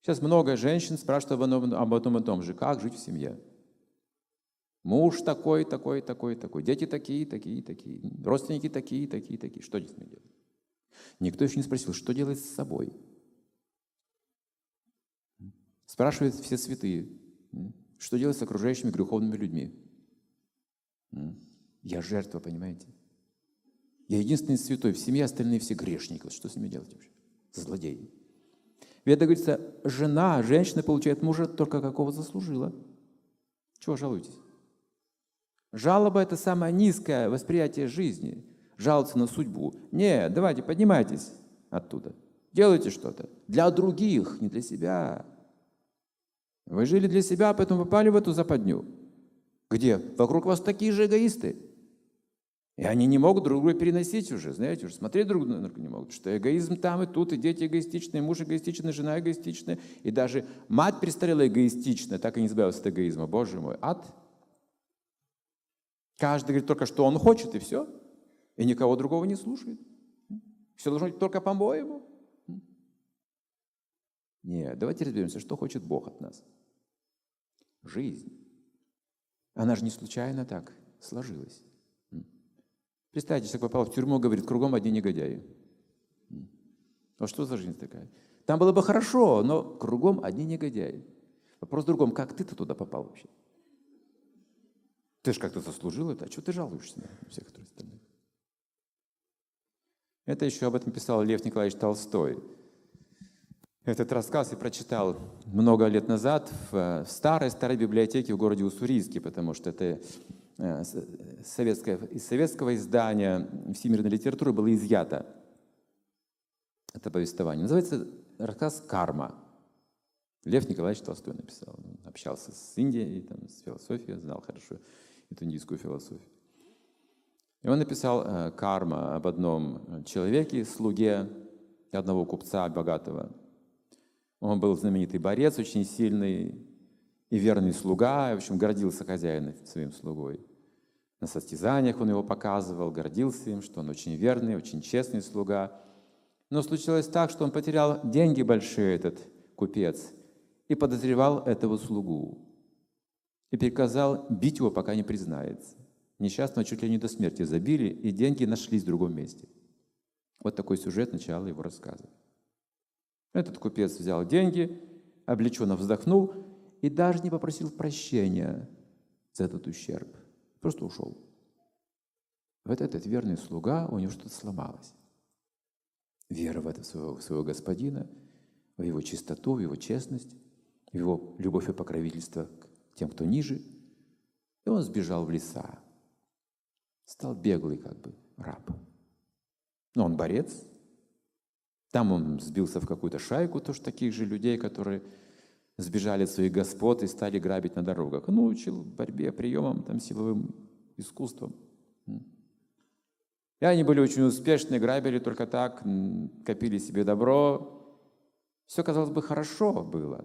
Сейчас много женщин спрашивают об одном, и том же, как жить в семье. Муж такой, такой, такой, такой, дети такие, такие, такие, родственники такие, такие, такие. Что здесь делать? Никто еще не спросил, что делать с собой. Спрашивают все святые, что делать с окружающими греховными людьми. Я жертва, понимаете? Я единственный святой, в семье остальные все грешники. Вот что с ними делать вообще? Злодеи. Веда говорится, жена, женщина получает мужа только какого заслужила. Чего жалуетесь? Жалоба – это самое низкое восприятие жизни. Жаловаться на судьбу. Не, давайте, поднимайтесь оттуда. Делайте что-то. Для других, не для себя. Вы жили для себя, поэтому попали в эту западню. Где? Вокруг вас такие же эгоисты. И они не могут друг друга переносить уже, знаете, уже смотреть друг на друга не могут, что эгоизм там и тут, и дети эгоистичные, муж эгоистичный, жена эгоистичная, и даже мать престарелая эгоистичная, так и не избавилась от эгоизма. Боже мой, ад. Каждый говорит только, что он хочет, и все. И никого другого не слушает. Все должно быть только по-моему. Нет, давайте разберемся, что хочет Бог от нас. Жизнь. Она же не случайно так сложилась. Представьте, человек попал в тюрьму, говорит, кругом одни негодяи. А что за жизнь такая? Там было бы хорошо, но кругом одни негодяи. Вопрос в другом, как ты-то туда попал вообще? Ты же как-то заслужил это, а что ты жалуешься на всех остальных? Это еще об этом писал Лев Николаевич Толстой. Этот рассказ я прочитал много лет назад в старой-старой библиотеке в городе Уссурийске, потому что это Э, советское, из советского издания всемирной литературы было изъято это повествование. Называется рассказ «Карма». Лев Николаевич Толстой написал. Он общался с Индией, там, с философией, знал хорошо эту индийскую философию. И он написал э, «Карма» об одном человеке, слуге одного купца богатого. Он был знаменитый борец, очень сильный и верный слуга, в общем, гордился хозяином своим слугой. На состязаниях он его показывал, гордился им, что он очень верный, очень честный слуга. Но случилось так, что он потерял деньги большие, этот купец, и подозревал этого слугу. И приказал бить его, пока не признается. Несчастного чуть ли не до смерти забили, и деньги нашлись в другом месте. Вот такой сюжет начала его рассказа. Этот купец взял деньги, облеченно вздохнул и даже не попросил прощения за этот ущерб – Просто ушел. Вот этот верный слуга, у него что-то сломалось. Вера в это своего, своего господина, в его чистоту, в его честность, в его любовь и покровительство к тем, кто ниже. И он сбежал в леса. Стал беглый как бы раб. Но он борец. Там он сбился в какую-то шайку тоже таких же людей, которые сбежали от своих господ и стали грабить на дорогах. Он научил борьбе, приемам, там, силовым искусством. И они были очень успешны, грабили только так, копили себе добро. Все, казалось бы, хорошо было.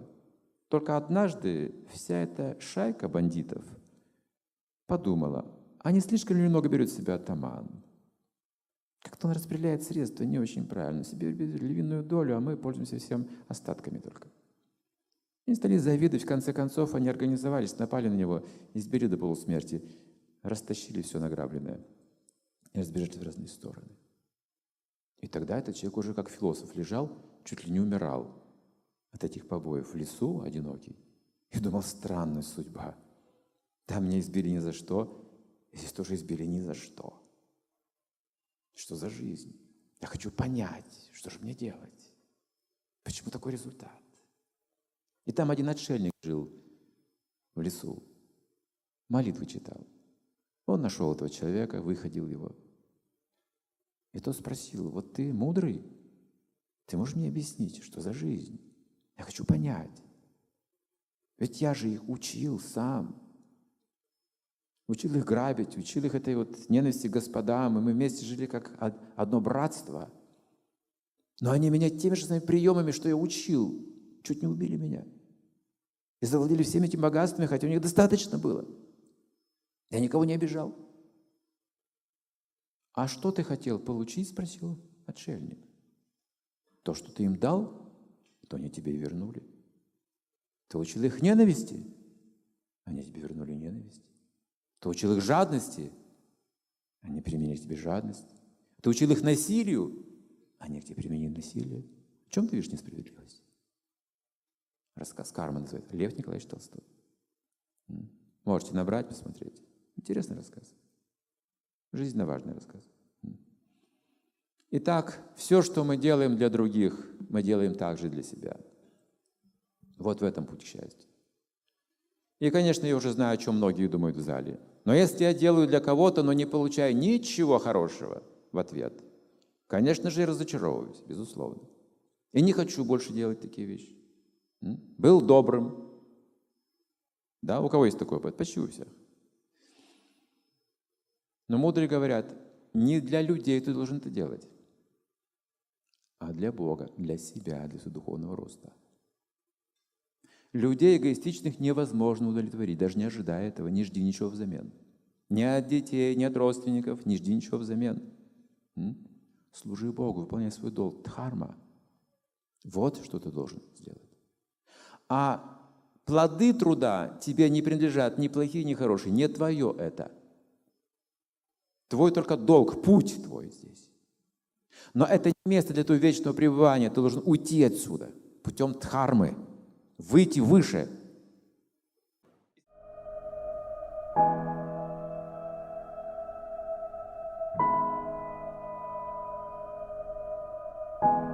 Только однажды вся эта шайка бандитов подумала, а не слишком ли много берет себя атаман? Как-то он распределяет средства не очень правильно. Себе берет львиную долю, а мы пользуемся всем остатками только. Они стали завидовать, в конце концов они организовались, напали на него, избили до полусмерти, растащили все награбленное и разбежались в разные стороны. И тогда этот человек уже как философ лежал, чуть ли не умирал от этих побоев в лесу одинокий. И думал, странная судьба. Там меня избили ни за что, и здесь тоже избили ни за что. Что за жизнь? Я хочу понять, что же мне делать. Почему такой результат? И там один отшельник жил в лесу, молитвы читал. Он нашел этого человека, выходил его. И тот спросил, вот ты мудрый, ты можешь мне объяснить, что за жизнь? Я хочу понять. Ведь я же их учил сам. Учил их грабить, учил их этой вот ненависти к господам, и мы вместе жили как одно братство. Но они меня теми же самыми приемами, что я учил, чуть не убили меня. И завладели всеми этими богатствами, хотя у них достаточно было. Я никого не обижал. «А что ты хотел получить?» – спросил отшельник. «То, что ты им дал, то они тебе и вернули». Ты учил их ненависти, они тебе вернули ненависть. Ты учил их жадности, они применили к тебе жадность. Ты учил их насилию, они к тебе применили насилие. В чем ты видишь несправедливость? Рассказ Карма называется Лев Николаевич Толстой. Можете набрать, посмотреть. Интересный рассказ. Жизненно важный рассказ. Итак, все, что мы делаем для других, мы делаем также для себя. Вот в этом путь к. И, конечно, я уже знаю, о чем многие думают в зале. Но если я делаю для кого-то, но не получаю ничего хорошего в ответ, конечно же, я разочаровываюсь, безусловно. И не хочу больше делать такие вещи. Был добрым. Да, у кого есть такой опыт? Почти у всех. Но мудрые говорят, не для людей ты должен это делать, а для Бога, для себя, для своего духовного роста. Людей эгоистичных невозможно удовлетворить, даже не ожидая этого, не жди ничего взамен. Ни от детей, ни от родственников, не жди ничего взамен. Служи Богу, выполняй свой долг. Дхарма. Вот что ты должен сделать. А плоды труда тебе не принадлежат, ни плохие, ни хорошие. Не твое это. Твой только долг, путь твой здесь. Но это не место для твоего вечного пребывания. Ты должен уйти отсюда путем дхармы, выйти выше, thank you